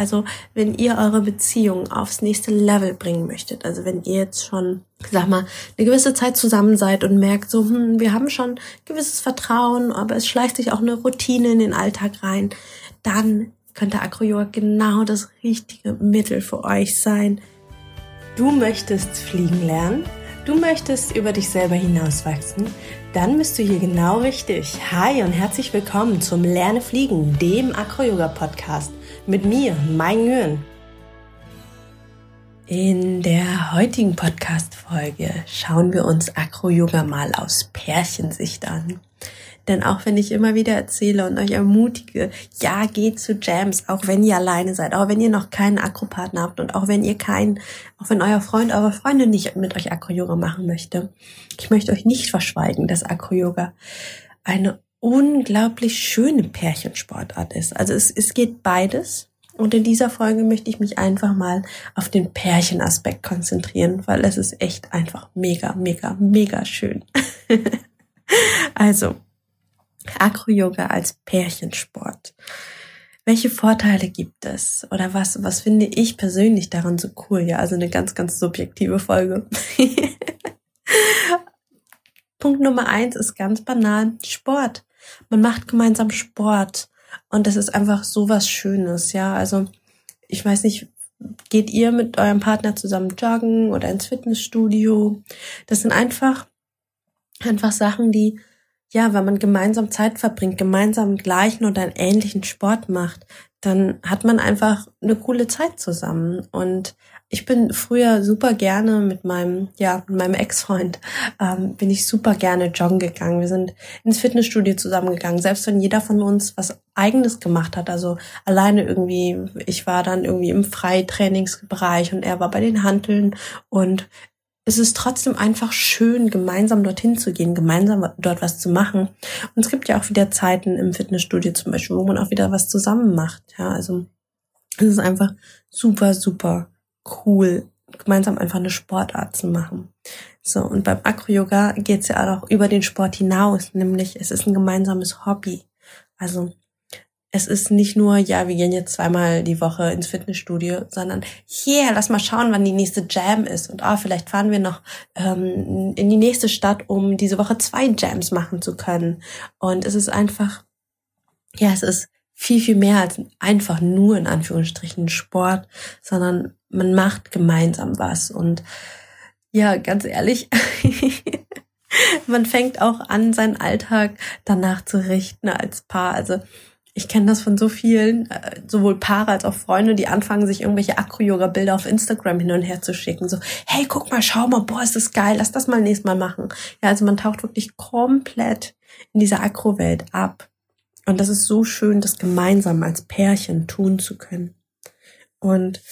Also wenn ihr eure Beziehung aufs nächste Level bringen möchtet, also wenn ihr jetzt schon, sag mal, eine gewisse Zeit zusammen seid und merkt so, hm, wir haben schon gewisses Vertrauen, aber es schleicht sich auch eine Routine in den Alltag rein, dann könnte Acro-Yoga genau das richtige Mittel für euch sein. Du möchtest fliegen lernen? Du möchtest über dich selber hinauswachsen? Dann bist du hier genau richtig. Hi und herzlich willkommen zum Lerne Fliegen, dem Acro-Yoga-Podcast mit mir, Mein Nguyen. In der heutigen Podcast-Folge schauen wir uns Acro-Yoga mal aus Pärchensicht an. Denn auch wenn ich immer wieder erzähle und euch ermutige, ja, geht zu Jams, auch wenn ihr alleine seid, auch wenn ihr noch keinen Akropartner habt und auch wenn ihr keinen, auch wenn euer Freund, eure Freundin nicht mit euch Akro-Yoga machen möchte. Ich möchte euch nicht verschweigen, dass Akro-Yoga eine unglaublich schöne Pärchensportart ist. Also es, es geht beides. Und in dieser Folge möchte ich mich einfach mal auf den Pärchenaspekt konzentrieren, weil es ist echt einfach mega, mega, mega schön. also, Acro-Yoga als Pärchensport. Welche Vorteile gibt es? Oder was, was finde ich persönlich daran so cool? Ja, also eine ganz, ganz subjektive Folge. Punkt Nummer eins ist ganz banal Sport. Man macht gemeinsam Sport. Und das ist einfach so was Schönes, ja. Also, ich weiß nicht, geht ihr mit eurem Partner zusammen joggen oder ins Fitnessstudio? Das sind einfach, einfach Sachen, die ja, wenn man gemeinsam Zeit verbringt, gemeinsam gleichen oder einen ähnlichen Sport macht, dann hat man einfach eine coole Zeit zusammen. Und ich bin früher super gerne mit meinem, ja, mit meinem Ex-Freund, ähm, bin ich super gerne joggen gegangen. Wir sind ins Fitnessstudio zusammengegangen, selbst wenn jeder von uns was eigenes gemacht hat. Also alleine irgendwie, ich war dann irgendwie im Freitrainingsbereich und er war bei den Hanteln und es ist trotzdem einfach schön, gemeinsam dorthin zu gehen, gemeinsam dort was zu machen. Und es gibt ja auch wieder Zeiten im Fitnessstudio zum Beispiel, wo man auch wieder was zusammen macht. Ja, also es ist einfach super, super cool, gemeinsam einfach eine Sportart zu machen. So, und beim Acro-Yoga geht es ja auch über den Sport hinaus, nämlich es ist ein gemeinsames Hobby. Also es ist nicht nur, ja, wir gehen jetzt zweimal die Woche ins Fitnessstudio, sondern hier, lass mal schauen, wann die nächste Jam ist. Und ah, vielleicht fahren wir noch ähm, in die nächste Stadt, um diese Woche zwei Jams machen zu können. Und es ist einfach, ja, es ist viel, viel mehr als einfach nur in Anführungsstrichen Sport, sondern man macht gemeinsam was. Und ja, ganz ehrlich, man fängt auch an, seinen Alltag danach zu richten als Paar. Also ich kenne das von so vielen, äh, sowohl Paare als auch Freunde, die anfangen, sich irgendwelche Acro-Yoga-Bilder auf Instagram hin und her zu schicken. So, hey, guck mal, schau mal, boah, ist das geil, lass das mal nächstes Mal machen. Ja, also man taucht wirklich komplett in dieser Acro-Welt ab. Und das ist so schön, das gemeinsam als Pärchen tun zu können. Und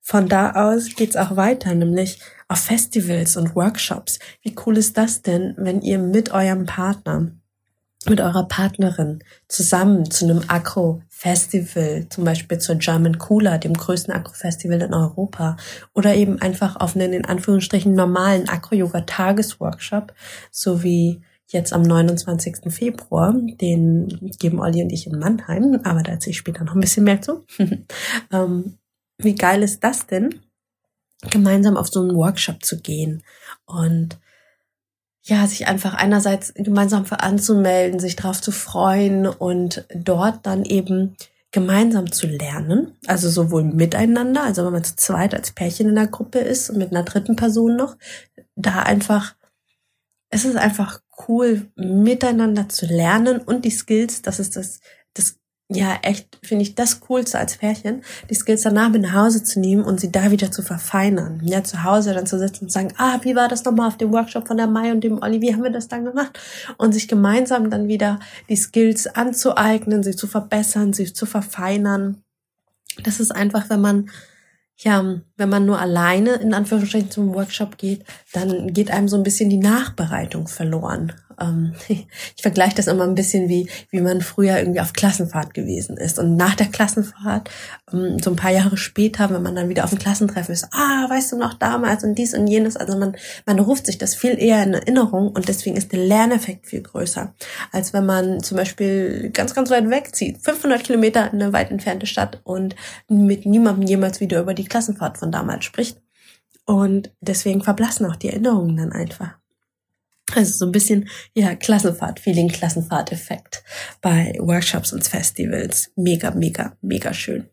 von da aus geht's auch weiter, nämlich auf Festivals und Workshops. Wie cool ist das denn, wenn ihr mit eurem Partner mit eurer Partnerin zusammen zu einem Akro-Festival, zum Beispiel zur German Cooler, dem größten Akro-Festival in Europa, oder eben einfach auf einen in Anführungsstrichen normalen Akro-Yoga-Tagesworkshop, so wie jetzt am 29. Februar, den geben Olli und ich in Mannheim, aber da erzähle ich später noch ein bisschen mehr zu. ähm, wie geil ist das denn, gemeinsam auf so einen Workshop zu gehen und ja, sich einfach einerseits gemeinsam anzumelden, sich darauf zu freuen und dort dann eben gemeinsam zu lernen, also sowohl miteinander, also wenn man zu zweit als Pärchen in der Gruppe ist und mit einer dritten Person noch, da einfach, es ist einfach cool, miteinander zu lernen und die Skills, das ist das ja, echt, finde ich das Coolste als Pärchen, die Skills danach mit nach Hause zu nehmen und sie da wieder zu verfeinern. Ja, zu Hause dann zu sitzen und sagen, ah, wie war das nochmal auf dem Workshop von der Mai und dem Olli, wie haben wir das dann gemacht? Und sich gemeinsam dann wieder die Skills anzueignen, sie zu verbessern, sie zu verfeinern. Das ist einfach, wenn man, ja, wenn man nur alleine in Anführungsstrichen zum Workshop geht, dann geht einem so ein bisschen die Nachbereitung verloren. Ähm, ich vergleiche das immer ein bisschen wie, wie man früher irgendwie auf Klassenfahrt gewesen ist. Und nach der Klassenfahrt, ähm, so ein paar Jahre später, wenn man dann wieder auf dem Klassentreffen ist, ah, weißt du noch damals und dies und jenes. Also man, man ruft sich das viel eher in Erinnerung und deswegen ist der Lerneffekt viel größer, als wenn man zum Beispiel ganz, ganz weit wegzieht, 500 Kilometer in eine weit entfernte Stadt und mit niemandem jemals wieder über die Klassenfahrt von damals spricht. Und deswegen verblassen auch die Erinnerungen dann einfach. Also so ein bisschen, ja, Klassenfahrt, Feeling, Klassenfahrt-Effekt bei Workshops und Festivals. Mega, mega, mega schön.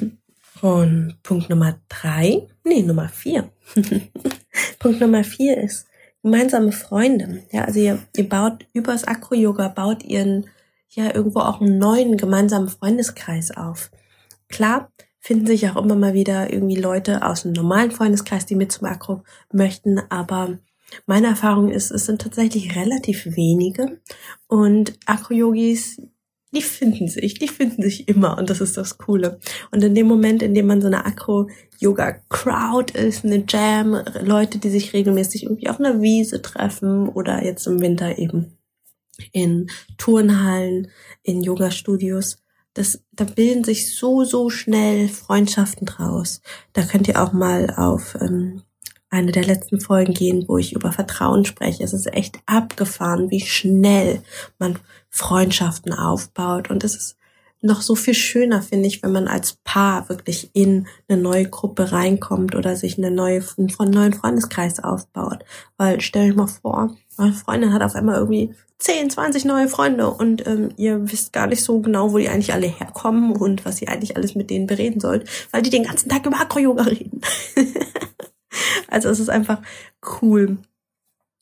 und Punkt Nummer drei, nee, Nummer vier. Punkt Nummer vier ist gemeinsame Freunde. Ja, also ihr, ihr baut übers Akro-Yoga, baut ihren, ja, irgendwo auch einen neuen gemeinsamen Freundeskreis auf. Klar, finden sich auch immer mal wieder irgendwie Leute aus dem normalen Freundeskreis, die mit zum Akro möchten, aber meine Erfahrung ist, es sind tatsächlich relativ wenige und Akro-Yogis, die finden sich, die finden sich immer und das ist das Coole. Und in dem Moment, in dem man so eine Akro-Yoga-Crowd ist, eine Jam, Leute, die sich regelmäßig irgendwie auf einer Wiese treffen oder jetzt im Winter eben in Turnhallen, in Yoga-Studios, das, da bilden sich so, so schnell Freundschaften draus. Da könnt ihr auch mal auf ähm, eine der letzten Folgen gehen, wo ich über Vertrauen spreche. Es ist echt abgefahren, wie schnell man Freundschaften aufbaut. Und es ist noch so viel schöner, finde ich, wenn man als Paar wirklich in eine neue Gruppe reinkommt oder sich eine neue, einen neuen Freundeskreis aufbaut. Weil stell euch mal vor, meine Freundin hat auf einmal irgendwie 10, 20 neue Freunde und ähm, ihr wisst gar nicht so genau, wo die eigentlich alle herkommen und was ihr eigentlich alles mit denen bereden sollt, weil die den ganzen Tag über Akro-Yoga reden. also es ist einfach cool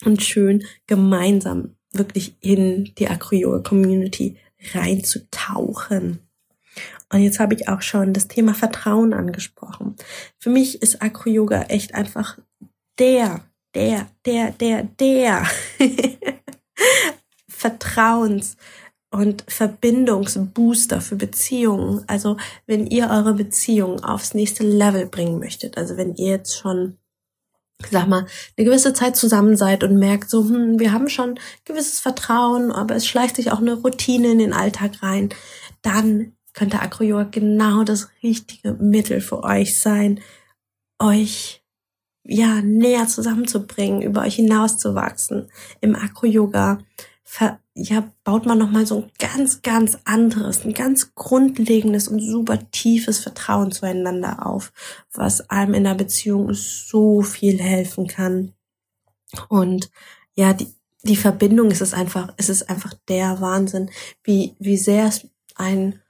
und schön, gemeinsam wirklich in die Acro-Yoga-Community reinzutauchen. Und jetzt habe ich auch schon das Thema Vertrauen angesprochen. Für mich ist Acro-Yoga echt einfach der, der, der, der, der Vertrauens- und Verbindungsbooster für Beziehungen. Also wenn ihr eure Beziehung aufs nächste Level bringen möchtet, also wenn ihr jetzt schon sag mal, eine gewisse Zeit zusammen seid und merkt so, hm, wir haben schon gewisses Vertrauen, aber es schleicht sich auch eine Routine in den Alltag rein, dann könnte Acro-Yoga genau das richtige Mittel für euch sein, euch ja näher zusammenzubringen, über euch hinauszuwachsen. Im Acro-Yoga ja, baut man nochmal so ein ganz, ganz anderes, ein ganz grundlegendes und super tiefes Vertrauen zueinander auf, was einem in der Beziehung so viel helfen kann. Und ja, die, die Verbindung ist es einfach, es ist einfach der Wahnsinn, wie, wie sehr es ein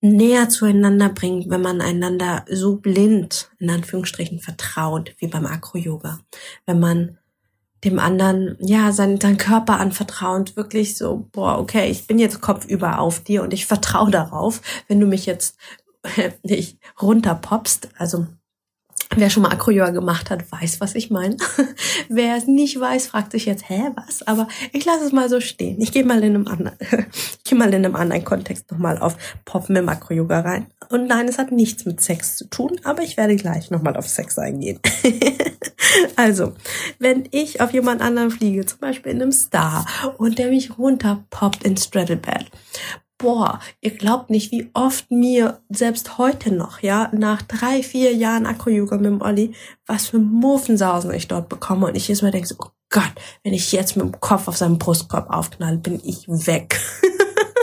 näher zueinander bringt, wenn man einander so blind, in Anführungsstrichen, vertraut, wie beim Akro-Yoga. Wenn man dem anderen, ja, sein, sein Körper anvertrauend, wirklich so, boah, okay, ich bin jetzt kopfüber auf dir und ich vertraue darauf, wenn du mich jetzt nicht runterpopst, also Wer schon mal Acro-Yoga gemacht hat, weiß, was ich meine. Wer es nicht weiß, fragt sich jetzt, hä, was? Aber ich lasse es mal so stehen. Ich gehe mal in einem anderen, ich gehe mal in einem anderen Kontext nochmal auf Poppen im Acro-Yoga rein. Und nein, es hat nichts mit Sex zu tun, aber ich werde gleich nochmal auf Sex eingehen. also, wenn ich auf jemand anderen fliege, zum Beispiel in einem Star, und der mich runterpoppt ins Straddlebed, boah, ihr glaubt nicht, wie oft mir selbst heute noch, ja, nach drei, vier Jahren Akro-Yoga mit dem Olli, was für Muffensausen ich dort bekomme. Und ich jedes Mal denke so, oh Gott, wenn ich jetzt mit dem Kopf auf seinem Brustkorb aufknalle, bin ich weg.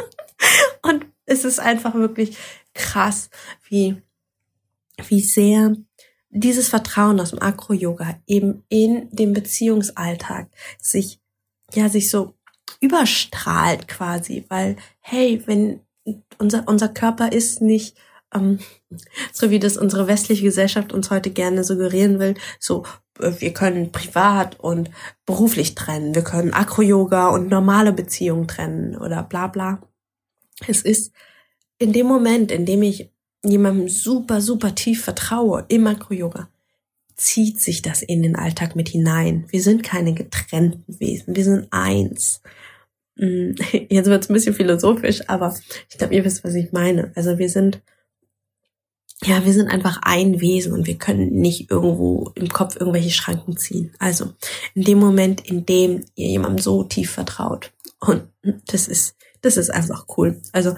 und es ist einfach wirklich krass, wie, wie sehr dieses Vertrauen aus dem Akro-Yoga eben in dem Beziehungsalltag sich, ja, sich so überstrahlt quasi, weil, hey, wenn unser, unser Körper ist nicht, ähm, so wie das unsere westliche Gesellschaft uns heute gerne suggerieren will, so, äh, wir können privat und beruflich trennen, wir können Akro-Yoga und normale Beziehungen trennen oder bla bla. Es ist in dem Moment, in dem ich jemandem super, super tief vertraue im Akro-Yoga, zieht sich das in den Alltag mit hinein. Wir sind keine getrennten Wesen, wir sind eins. Mm, jetzt wird es ein bisschen philosophisch, aber ich glaube, ihr wisst, was ich meine. Also wir sind ja, wir sind einfach ein Wesen und wir können nicht irgendwo im Kopf irgendwelche Schranken ziehen. Also in dem Moment, in dem ihr jemandem so tief vertraut. Und das ist, das ist einfach cool. Also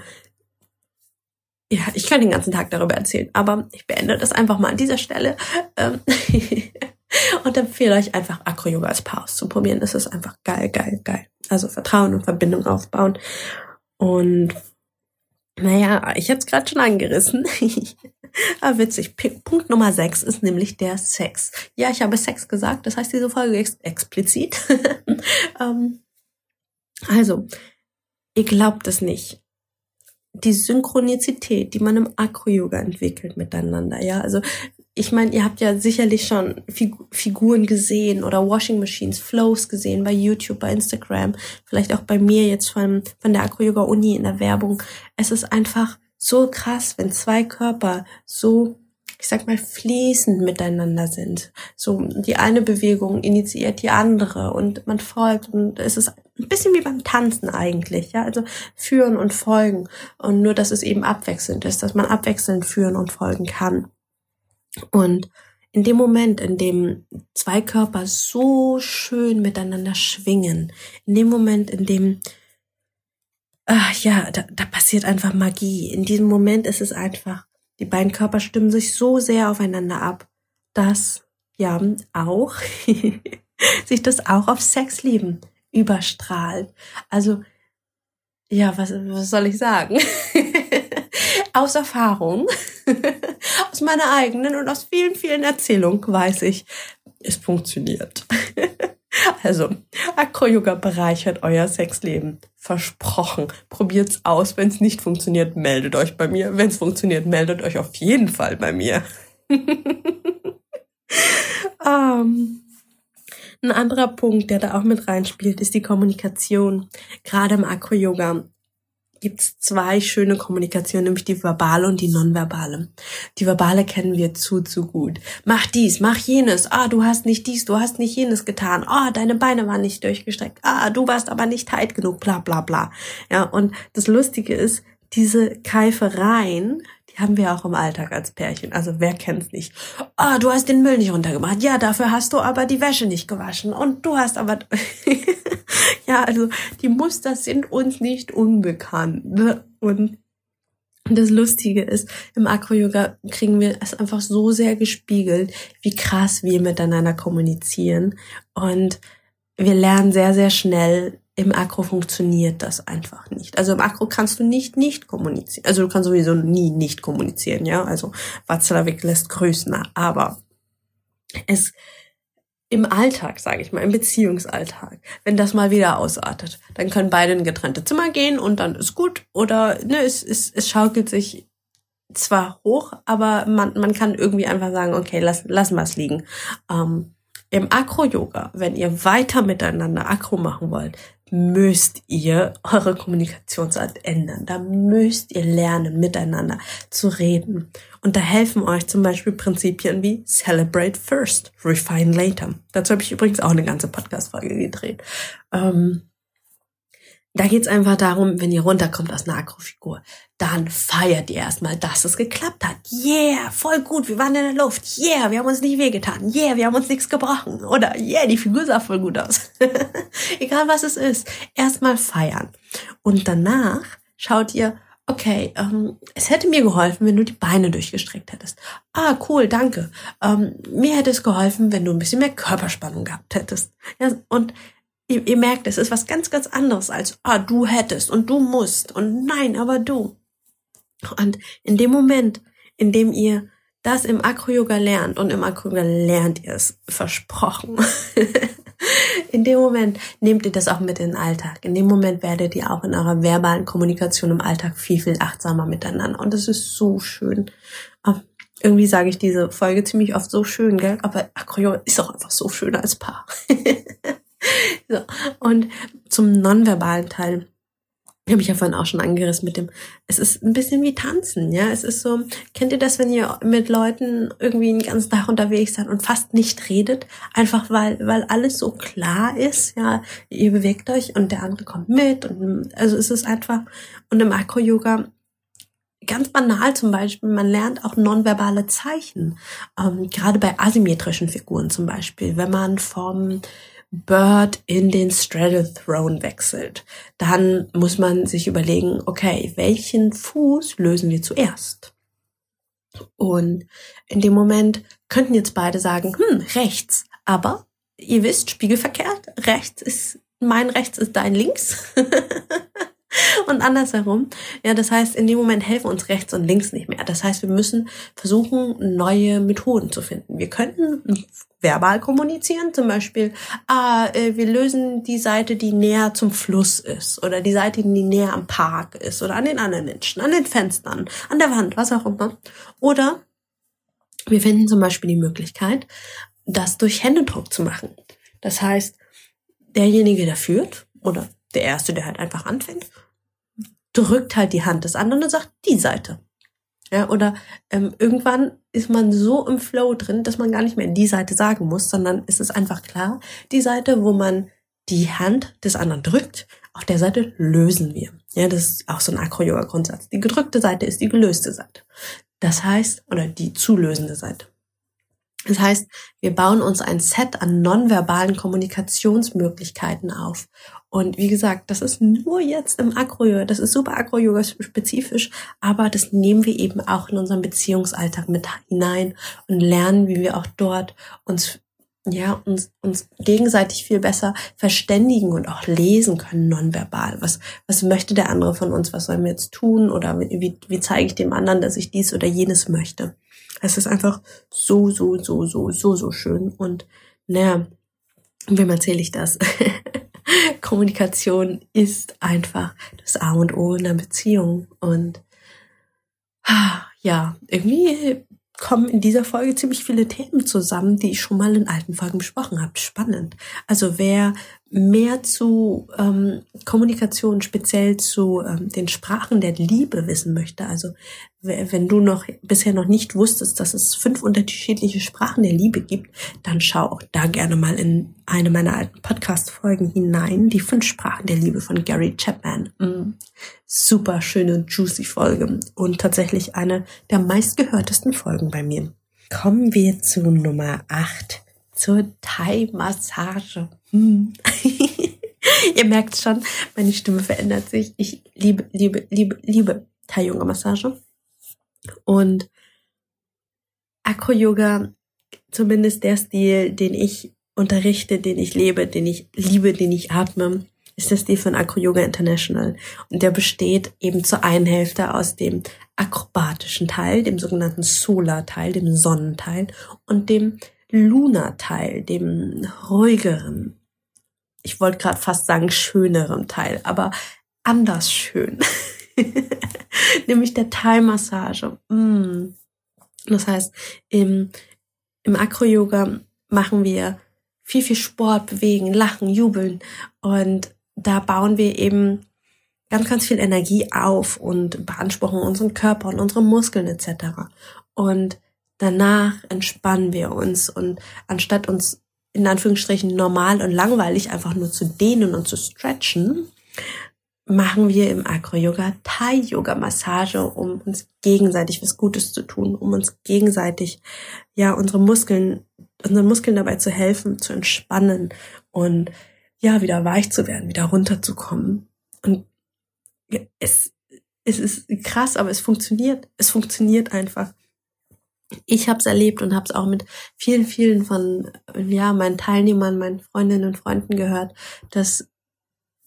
ja, ich kann den ganzen Tag darüber erzählen, aber ich beende das einfach mal an dieser Stelle. Und empfehle euch einfach Acro-Yoga als Paar auszuprobieren. Es ist einfach geil, geil, geil. Also Vertrauen und Verbindung aufbauen. Und naja, ich hätte es gerade schon angerissen. Aber witzig. Punkt Nummer 6 ist nämlich der Sex. Ja, ich habe Sex gesagt, das heißt diese Folge ist explizit. ähm, also, ihr glaubt es nicht. Die Synchronizität, die man im Acro-Yoga entwickelt miteinander, ja, also ich meine, ihr habt ja sicherlich schon Figuren gesehen oder Washing Machines, Flows gesehen bei YouTube, bei Instagram, vielleicht auch bei mir jetzt von, von der Acro Yoga Uni in der Werbung. Es ist einfach so krass, wenn zwei Körper so, ich sag mal, fließend miteinander sind. So, die eine Bewegung initiiert die andere und man folgt und es ist ein bisschen wie beim Tanzen eigentlich, ja, also führen und folgen und nur, dass es eben abwechselnd ist, dass man abwechselnd führen und folgen kann. Und in dem Moment, in dem zwei Körper so schön miteinander schwingen, in dem Moment, in dem, ach ja, da, da passiert einfach Magie. In diesem Moment ist es einfach, die beiden Körper stimmen sich so sehr aufeinander ab, dass ja auch sich das auch auf Sexleben überstrahlt. Also ja, was, was soll ich sagen? aus Erfahrung, aus meiner eigenen und aus vielen, vielen Erzählungen weiß ich, es funktioniert. also, Acro-Yoga bereichert euer Sexleben. Versprochen. Probiert's aus. Wenn es nicht funktioniert, meldet euch bei mir. Wenn es funktioniert, meldet euch auf jeden Fall bei mir. um, ein anderer Punkt, der da auch mit reinspielt, ist die Kommunikation. Gerade im Acro-Yoga gibt es zwei schöne Kommunikationen, nämlich die verbale und die nonverbale. Die verbale kennen wir zu, zu gut. Mach dies, mach jenes. Ah, du hast nicht dies, du hast nicht jenes getan. Ah, deine Beine waren nicht durchgestreckt. Ah, du warst aber nicht tight genug, bla, bla, bla. Ja, und das Lustige ist, diese Keifereien, die haben wir auch im Alltag als Pärchen. Also wer kennt's nicht? Ah, oh, du hast den Müll nicht runtergemacht. Ja, dafür hast du aber die Wäsche nicht gewaschen. Und du hast aber ja, also die Muster sind uns nicht unbekannt. Ne? Und das Lustige ist, im Acro-Yoga kriegen wir es einfach so sehr gespiegelt, wie krass wir miteinander kommunizieren. Und wir lernen sehr, sehr schnell, im Akro funktioniert das einfach nicht. Also im Akro kannst du nicht nicht kommunizieren. Also du kannst sowieso nie nicht kommunizieren, ja. Also Watzlawick lässt grüßen, aber es im Alltag, sage ich mal, im Beziehungsalltag, wenn das mal wieder ausartet, dann können beide in getrennte Zimmer gehen und dann ist gut. Oder ne, es, es, es schaukelt sich zwar hoch, aber man, man kann irgendwie einfach sagen, okay, lass, lassen wir es liegen. Ähm, Im Akro-Yoga, wenn ihr weiter miteinander Akro machen wollt, müsst ihr eure Kommunikationsart ändern. Da müsst ihr lernen, miteinander zu reden. Und da helfen euch zum Beispiel Prinzipien wie Celebrate First, Refine Later. Dazu habe ich übrigens auch eine ganze Podcast-Folge gedreht. Ähm, da geht's einfach darum, wenn ihr runterkommt aus einer Akrofigur, dann feiert ihr erstmal, dass es geklappt hat. Yeah, voll gut, wir waren in der Luft. Yeah, wir haben uns nicht wehgetan. Yeah, wir haben uns nichts gebrochen. Oder yeah, die Figur sah voll gut aus. Egal was es ist, erstmal feiern. Und danach schaut ihr, okay, ähm, es hätte mir geholfen, wenn du die Beine durchgestreckt hättest. Ah, cool, danke. Ähm, mir hätte es geholfen, wenn du ein bisschen mehr Körperspannung gehabt hättest. Ja, und ihr, ihr merkt, es ist was ganz, ganz anderes als, ah, du hättest und du musst und nein, aber du. Und in dem Moment, in dem ihr das im Akro-Yoga lernt und im Akro-Yoga lernt ihr es versprochen. in dem Moment nehmt ihr das auch mit in den Alltag. In dem Moment werdet ihr auch in eurer verbalen Kommunikation im Alltag viel, viel achtsamer miteinander. Und das ist so schön. Aber irgendwie sage ich diese Folge ziemlich oft so schön, gell? Aber Akro-Yoga ist auch einfach so schön als Paar. so. Und zum nonverbalen Teil habe ich ja vorhin auch schon angerissen mit dem, es ist ein bisschen wie tanzen, ja. Es ist so, kennt ihr das, wenn ihr mit Leuten irgendwie den ganzen Tag unterwegs seid und fast nicht redet? Einfach weil, weil alles so klar ist, ja. Ihr bewegt euch und der andere kommt mit und, also es ist einfach, und im Akro-Yoga ganz banal zum Beispiel, man lernt auch nonverbale Zeichen. Ähm, gerade bei asymmetrischen Figuren zum Beispiel, wenn man vom Bird in den Straddle Throne wechselt, dann muss man sich überlegen, okay, welchen Fuß lösen wir zuerst? Und in dem Moment könnten jetzt beide sagen, hm, rechts, aber ihr wisst, spiegelverkehrt, rechts ist, mein rechts ist dein links. und andersherum. Ja, das heißt, in dem Moment helfen uns rechts und links nicht mehr. Das heißt, wir müssen versuchen, neue Methoden zu finden. Wir könnten verbal kommunizieren, zum Beispiel, ah, äh, wir lösen die Seite, die näher zum Fluss ist oder die Seite, die näher am Park ist oder an den anderen Menschen, an den Fenstern, an der Wand, was auch immer. Oder wir finden zum Beispiel die Möglichkeit, das durch Händedruck zu machen. Das heißt, derjenige, der führt oder der Erste, der halt einfach anfängt, drückt halt die Hand des anderen und sagt, die Seite. Ja, oder ähm, irgendwann ist man so im Flow drin, dass man gar nicht mehr die Seite sagen muss, sondern ist es einfach klar, die Seite, wo man die Hand des anderen drückt, auf der Seite lösen wir. Ja, das ist auch so ein Acro-Yoga-Grundsatz. Die gedrückte Seite ist die gelöste Seite. Das heißt, oder die zulösende Seite. Das heißt, wir bauen uns ein Set an nonverbalen Kommunikationsmöglichkeiten auf. Und wie gesagt, das ist nur jetzt im Acro-Yoga, das ist super Acro-Yoga spezifisch, aber das nehmen wir eben auch in unseren Beziehungsalltag mit hinein und lernen, wie wir auch dort uns ja, uns, uns gegenseitig viel besser verständigen und auch lesen können nonverbal. Was, was möchte der andere von uns? Was sollen wir jetzt tun? Oder wie, wie zeige ich dem anderen, dass ich dies oder jenes möchte? Es ist einfach so, so, so, so, so, so schön. Und naja, wem erzähle ich das? Kommunikation ist einfach das A und O in einer Beziehung. Und ja, irgendwie kommen in dieser Folge ziemlich viele Themen zusammen, die ich schon mal in alten Folgen besprochen habe. Spannend. Also wer mehr zu ähm, Kommunikation, speziell zu ähm, den Sprachen der Liebe wissen möchte, also wenn du noch bisher noch nicht wusstest, dass es fünf unterschiedliche Sprachen der Liebe gibt, dann schau auch da gerne mal in eine meiner alten Podcast-Folgen hinein, die fünf Sprachen der Liebe von Gary Chapman. Mm, super schöne, juicy Folge und tatsächlich eine der meistgehörtesten Folgen bei mir. Kommen wir zu Nummer acht zur Thai-Massage. Hm. Ihr merkt schon, meine Stimme verändert sich. Ich liebe, liebe, liebe, liebe Thai-Yoga-Massage. Und Akro-Yoga, zumindest der Stil, den ich unterrichte, den ich lebe, den ich liebe, den ich atme, ist der Stil von Acro Yoga International. Und der besteht eben zur einen Hälfte aus dem akrobatischen Teil, dem sogenannten Solar-Teil, dem Sonnenteil und dem Luna-Teil, dem ruhigeren, ich wollte gerade fast sagen schöneren Teil, aber anders schön. Nämlich der Thai-Massage. Mm. Das heißt, im, im Acro-Yoga machen wir viel, viel Sport, bewegen, lachen, jubeln und da bauen wir eben ganz, ganz viel Energie auf und beanspruchen unseren Körper und unsere Muskeln etc. Und danach entspannen wir uns und anstatt uns in Anführungsstrichen normal und langweilig einfach nur zu dehnen und zu stretchen, machen wir im Acro-Yoga Thai-Yoga-Massage, um uns gegenseitig was Gutes zu tun, um uns gegenseitig, ja, unsere Muskeln, unseren Muskeln dabei zu helfen, zu entspannen und ja, wieder weich zu werden, wieder runterzukommen. Und es, es ist krass, aber es funktioniert. Es funktioniert einfach ich habe es erlebt und habe es auch mit vielen, vielen von ja meinen Teilnehmern, meinen Freundinnen und Freunden gehört, dass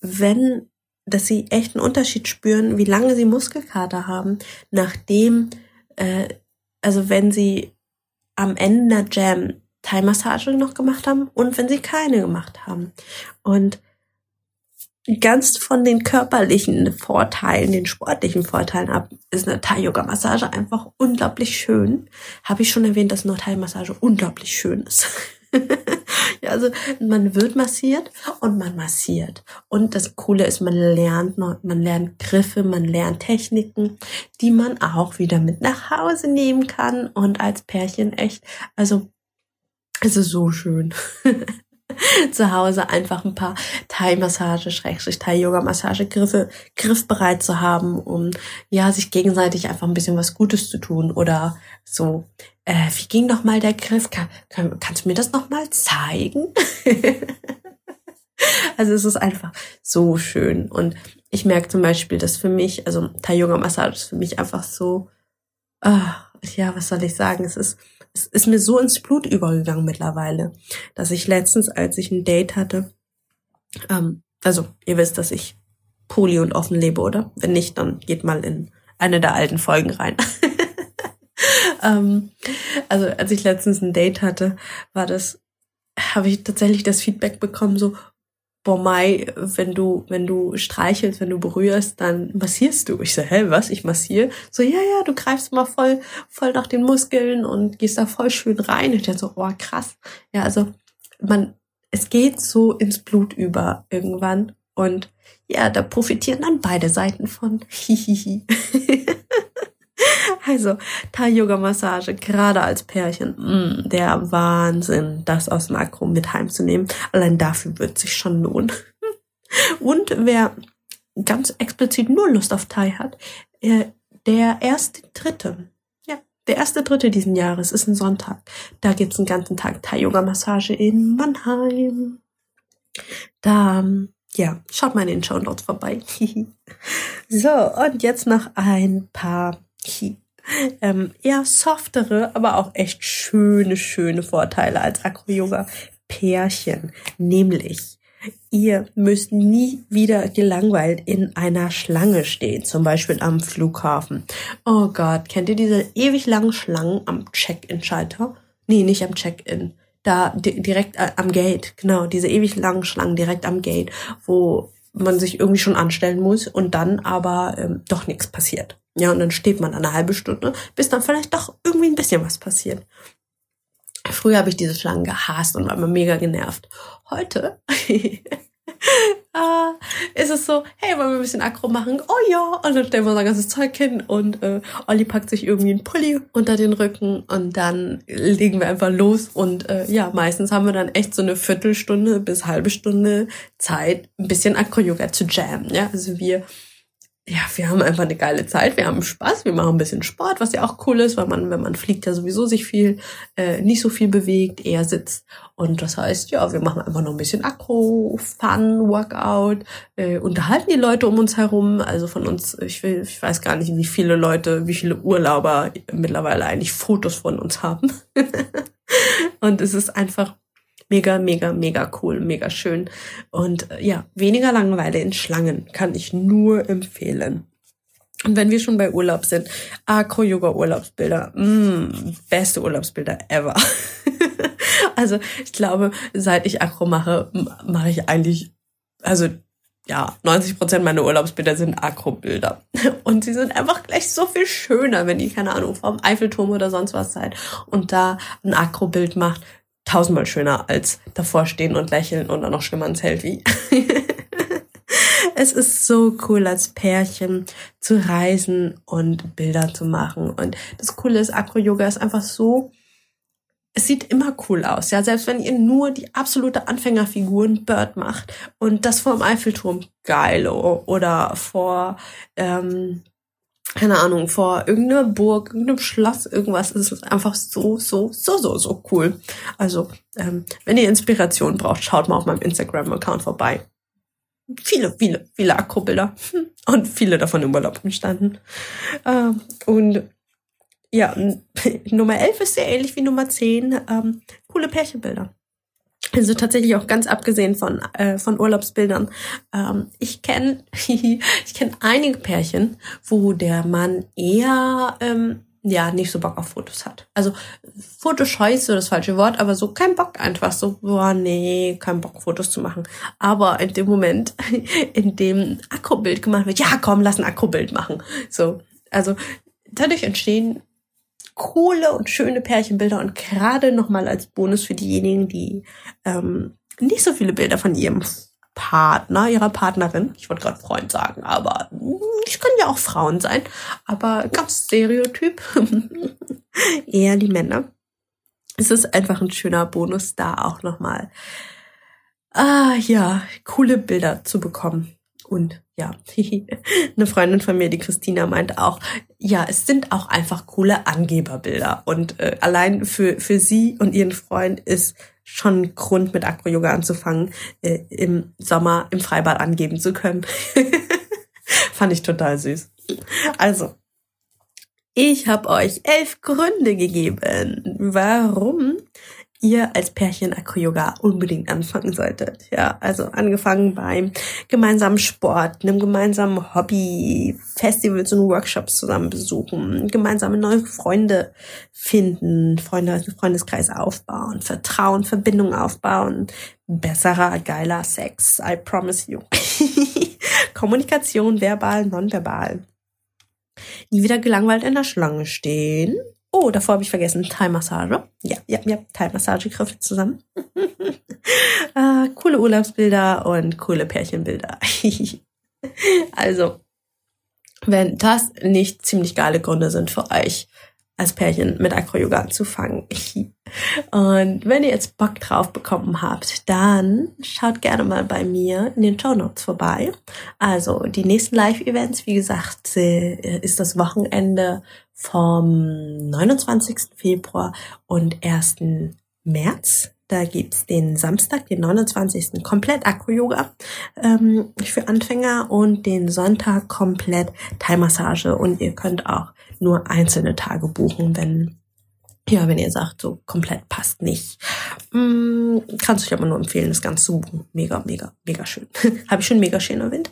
wenn, dass sie echt einen Unterschied spüren, wie lange sie Muskelkater haben, nachdem, äh, also wenn sie am Ende der Jam Thai-Massage noch gemacht haben und wenn sie keine gemacht haben. Und ganz von den körperlichen Vorteilen, den sportlichen Vorteilen ab, ist eine Thai-Yoga-Massage einfach unglaublich schön. Habe ich schon erwähnt, dass eine Thai-Massage unglaublich schön ist. ja, also man wird massiert und man massiert. Und das Coole ist, man lernt, man lernt Griffe, man lernt Techniken, die man auch wieder mit nach Hause nehmen kann und als Pärchen echt, also, also so schön. zu Hause einfach ein paar Thai-Massage, Schrägstrich Thai-Yoga-Massage Griffe griffbereit zu haben, um ja sich gegenseitig einfach ein bisschen was Gutes zu tun oder so. Äh, wie ging noch mal der Griff? Kann, kann, kannst du mir das noch mal zeigen? also es ist einfach so schön und ich merke zum Beispiel, dass für mich, also Thai-Yoga-Massage ist für mich einfach so, ah, ja, was soll ich sagen? Es ist es ist mir so ins Blut übergegangen mittlerweile, dass ich letztens, als ich ein Date hatte, ähm, also ihr wisst, dass ich poly und offen lebe, oder? Wenn nicht, dann geht mal in eine der alten Folgen rein. ähm, also als ich letztens ein Date hatte, war das, habe ich tatsächlich das Feedback bekommen, so, Mai, wenn du, wenn du streichelst, wenn du berührst, dann massierst du. Ich so, hä, was? Ich massiere? So, ja, ja, du greifst mal voll, voll nach den Muskeln und gehst da voll schön rein. Und dachte so, oh, krass. Ja, also, man, es geht so ins Blut über irgendwann. Und ja, da profitieren dann beide Seiten von. Hihihi. Also, Thai-Yoga-Massage, gerade als Pärchen, mh, mm, der Wahnsinn, das aus dem Akro mit heimzunehmen. Allein dafür wird sich schon lohnen. Und wer ganz explizit nur Lust auf Thai hat, äh, der erste Dritte, ja, der erste Dritte diesen Jahres ist ein Sonntag. Da gibt's einen ganzen Tag Thai-Yoga-Massage in Mannheim. Da, ja, schaut mal in den Show Notes vorbei. so, und jetzt noch ein paar ähm, eher softere, aber auch echt schöne, schöne Vorteile als Acro-Yoga-Pärchen. Nämlich, ihr müsst nie wieder gelangweilt in einer Schlange stehen, zum Beispiel am Flughafen. Oh Gott, kennt ihr diese ewig langen Schlangen am Check-in-Schalter? Nee, nicht am Check-in. Da direkt äh, am Gate, genau, diese ewig langen Schlangen direkt am Gate, wo man sich irgendwie schon anstellen muss und dann aber ähm, doch nichts passiert. Ja, und dann steht man eine halbe Stunde, bis dann vielleicht doch irgendwie ein bisschen was passiert. Früher habe ich diese Schlangen gehasst und war immer mega genervt. Heute äh, ist es so, hey, wollen wir ein bisschen Akro machen? Oh ja, und dann stellen wir unser ganzes Zeug hin und äh, Olli packt sich irgendwie einen Pulli unter den Rücken und dann legen wir einfach los und äh, ja, meistens haben wir dann echt so eine Viertelstunde bis halbe Stunde Zeit, ein bisschen Akro-Yoga zu jammen. Ja, also wir ja, wir haben einfach eine geile Zeit, wir haben Spaß, wir machen ein bisschen Sport, was ja auch cool ist, weil man, wenn man fliegt, ja sowieso sich viel, äh, nicht so viel bewegt, eher sitzt. Und das heißt, ja, wir machen einfach noch ein bisschen Akro, Fun, Workout, äh, unterhalten die Leute um uns herum. Also von uns, ich will, ich weiß gar nicht, wie viele Leute, wie viele Urlauber mittlerweile eigentlich Fotos von uns haben. Und es ist einfach mega, mega, mega cool, mega schön. Und äh, ja, weniger Langeweile in Schlangen kann ich nur empfehlen. Und wenn wir schon bei Urlaub sind, Acro-Yoga-Urlaubsbilder, mm, beste Urlaubsbilder ever. also ich glaube, seit ich Acro mache, mache ich eigentlich, also ja, 90 Prozent meiner Urlaubsbilder sind Akro-Bilder. Und sie sind einfach gleich so viel schöner, wenn ihr, keine Ahnung, vom Eiffelturm oder sonst was seid und da ein Akro-Bild macht tausendmal schöner als davor stehen und lächeln und dann noch schlimmer ins Zelt wie. es ist so cool, als Pärchen zu reisen und Bilder zu machen. Und das Coole ist, Acro-Yoga ist einfach so, es sieht immer cool aus. Ja, selbst wenn ihr nur die absolute Anfängerfiguren Bird macht und das vor dem Eiffelturm geil oder vor ähm, keine Ahnung, vor irgendeiner Burg, irgendeinem Schloss, irgendwas. Es ist einfach so, so, so, so, so cool. Also, ähm, wenn ihr Inspiration braucht, schaut mal auf meinem Instagram-Account vorbei. Viele, viele, viele Akrobilder und viele davon im Urlaub entstanden. Ähm, und ja, Nummer 11 ist sehr ähnlich wie Nummer 10. Ähm, coole Pärchenbilder. Also tatsächlich auch ganz abgesehen von, äh, von Urlaubsbildern. Ähm, ich kenne ich kenn einige Pärchen, wo der Mann eher ähm, ja nicht so Bock auf Fotos hat. Also Fotoscheu ist so das falsche Wort, aber so kein Bock einfach so, boah, nee, kein Bock Fotos zu machen. Aber in dem Moment, in dem Akrobild gemacht wird, ja komm, lass ein Akrobild machen. So, also dadurch entstehen coole und schöne Pärchenbilder und gerade nochmal als Bonus für diejenigen, die ähm, nicht so viele Bilder von ihrem Partner, ihrer Partnerin, ich wollte gerade Freund sagen, aber ich können ja auch Frauen sein, aber ganz Stereotyp, eher die Männer. Es ist einfach ein schöner Bonus, da auch nochmal ah ja, coole Bilder zu bekommen. Und ja, eine Freundin von mir, die Christina, meint auch, ja, es sind auch einfach coole Angeberbilder. Und äh, allein für, für sie und ihren Freund ist schon Grund, mit Acro-Yoga anzufangen, äh, im Sommer im Freibad angeben zu können. Fand ich total süß. Also, ich habe euch elf Gründe gegeben, warum ihr als Pärchen Acro-Yoga unbedingt anfangen solltet. Ja, also angefangen beim gemeinsamen Sport, einem gemeinsamen Hobby, Festivals und Workshops zusammen besuchen, gemeinsame neue Freunde finden, Freunde, Freundeskreis aufbauen, Vertrauen, Verbindung aufbauen, besserer, geiler Sex, I promise you. Kommunikation, verbal, nonverbal. Nie wieder gelangweilt in der Schlange stehen Oh, davor habe ich vergessen, Thai-Massage. Ja, ja, ja, Thai-Massage griff zusammen. äh, coole Urlaubsbilder und coole Pärchenbilder. also, wenn das nicht ziemlich geile Gründe sind für euch, als Pärchen mit Acro-Yoga anzufangen. Und wenn ihr jetzt Bock drauf bekommen habt, dann schaut gerne mal bei mir in den Show Notes vorbei. Also die nächsten Live-Events, wie gesagt, äh, ist das Wochenende vom 29. Februar und 1. März. Da gibt's den Samstag, den 29. komplett Acro-Yoga ähm, für Anfänger und den Sonntag komplett Thai-Massage. Und ihr könnt auch nur einzelne Tage buchen, wenn ja, wenn ihr sagt, so komplett passt nicht. Mm, kannst euch aber nur empfehlen, das Ganze zu buchen. Mega, mega, mega schön. Habe ich schon mega schön erwähnt.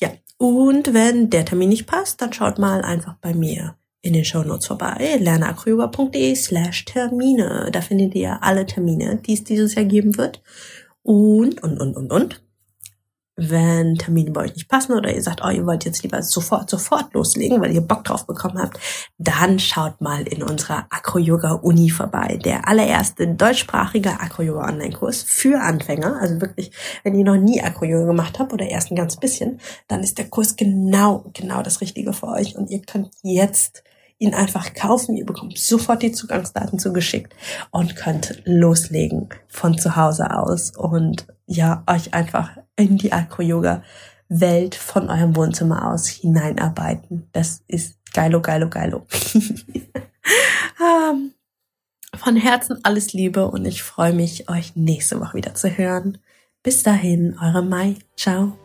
Ja. Und wenn der Termin nicht passt, dann schaut mal einfach bei mir in den Shownotes vorbei, lerneacroyoga.de slash Termine. Da findet ihr alle Termine, die es dieses Jahr geben wird. Und, und, und, und, und. Wenn Termine bei euch nicht passen oder ihr sagt, oh, ihr wollt jetzt lieber sofort, sofort loslegen, weil ihr Bock drauf bekommen habt, dann schaut mal in unserer Acro-Yoga-Uni vorbei. Der allererste deutschsprachige Acro-Yoga-Online-Kurs für Anfänger. Also wirklich, wenn ihr noch nie Acro-Yoga gemacht habt oder erst ein ganz bisschen, dann ist der Kurs genau, genau das Richtige für euch und ihr könnt jetzt ihn einfach kaufen. Ihr bekommt sofort die Zugangsdaten zugeschickt und könnt loslegen von zu Hause aus und ja, euch einfach in die Acro-Yoga-Welt von eurem Wohnzimmer aus hineinarbeiten. Das ist geilo, geilo, geilo. Ähm, von Herzen alles Liebe und ich freue mich, euch nächste Woche wieder zu hören. Bis dahin, eure Mai. Ciao.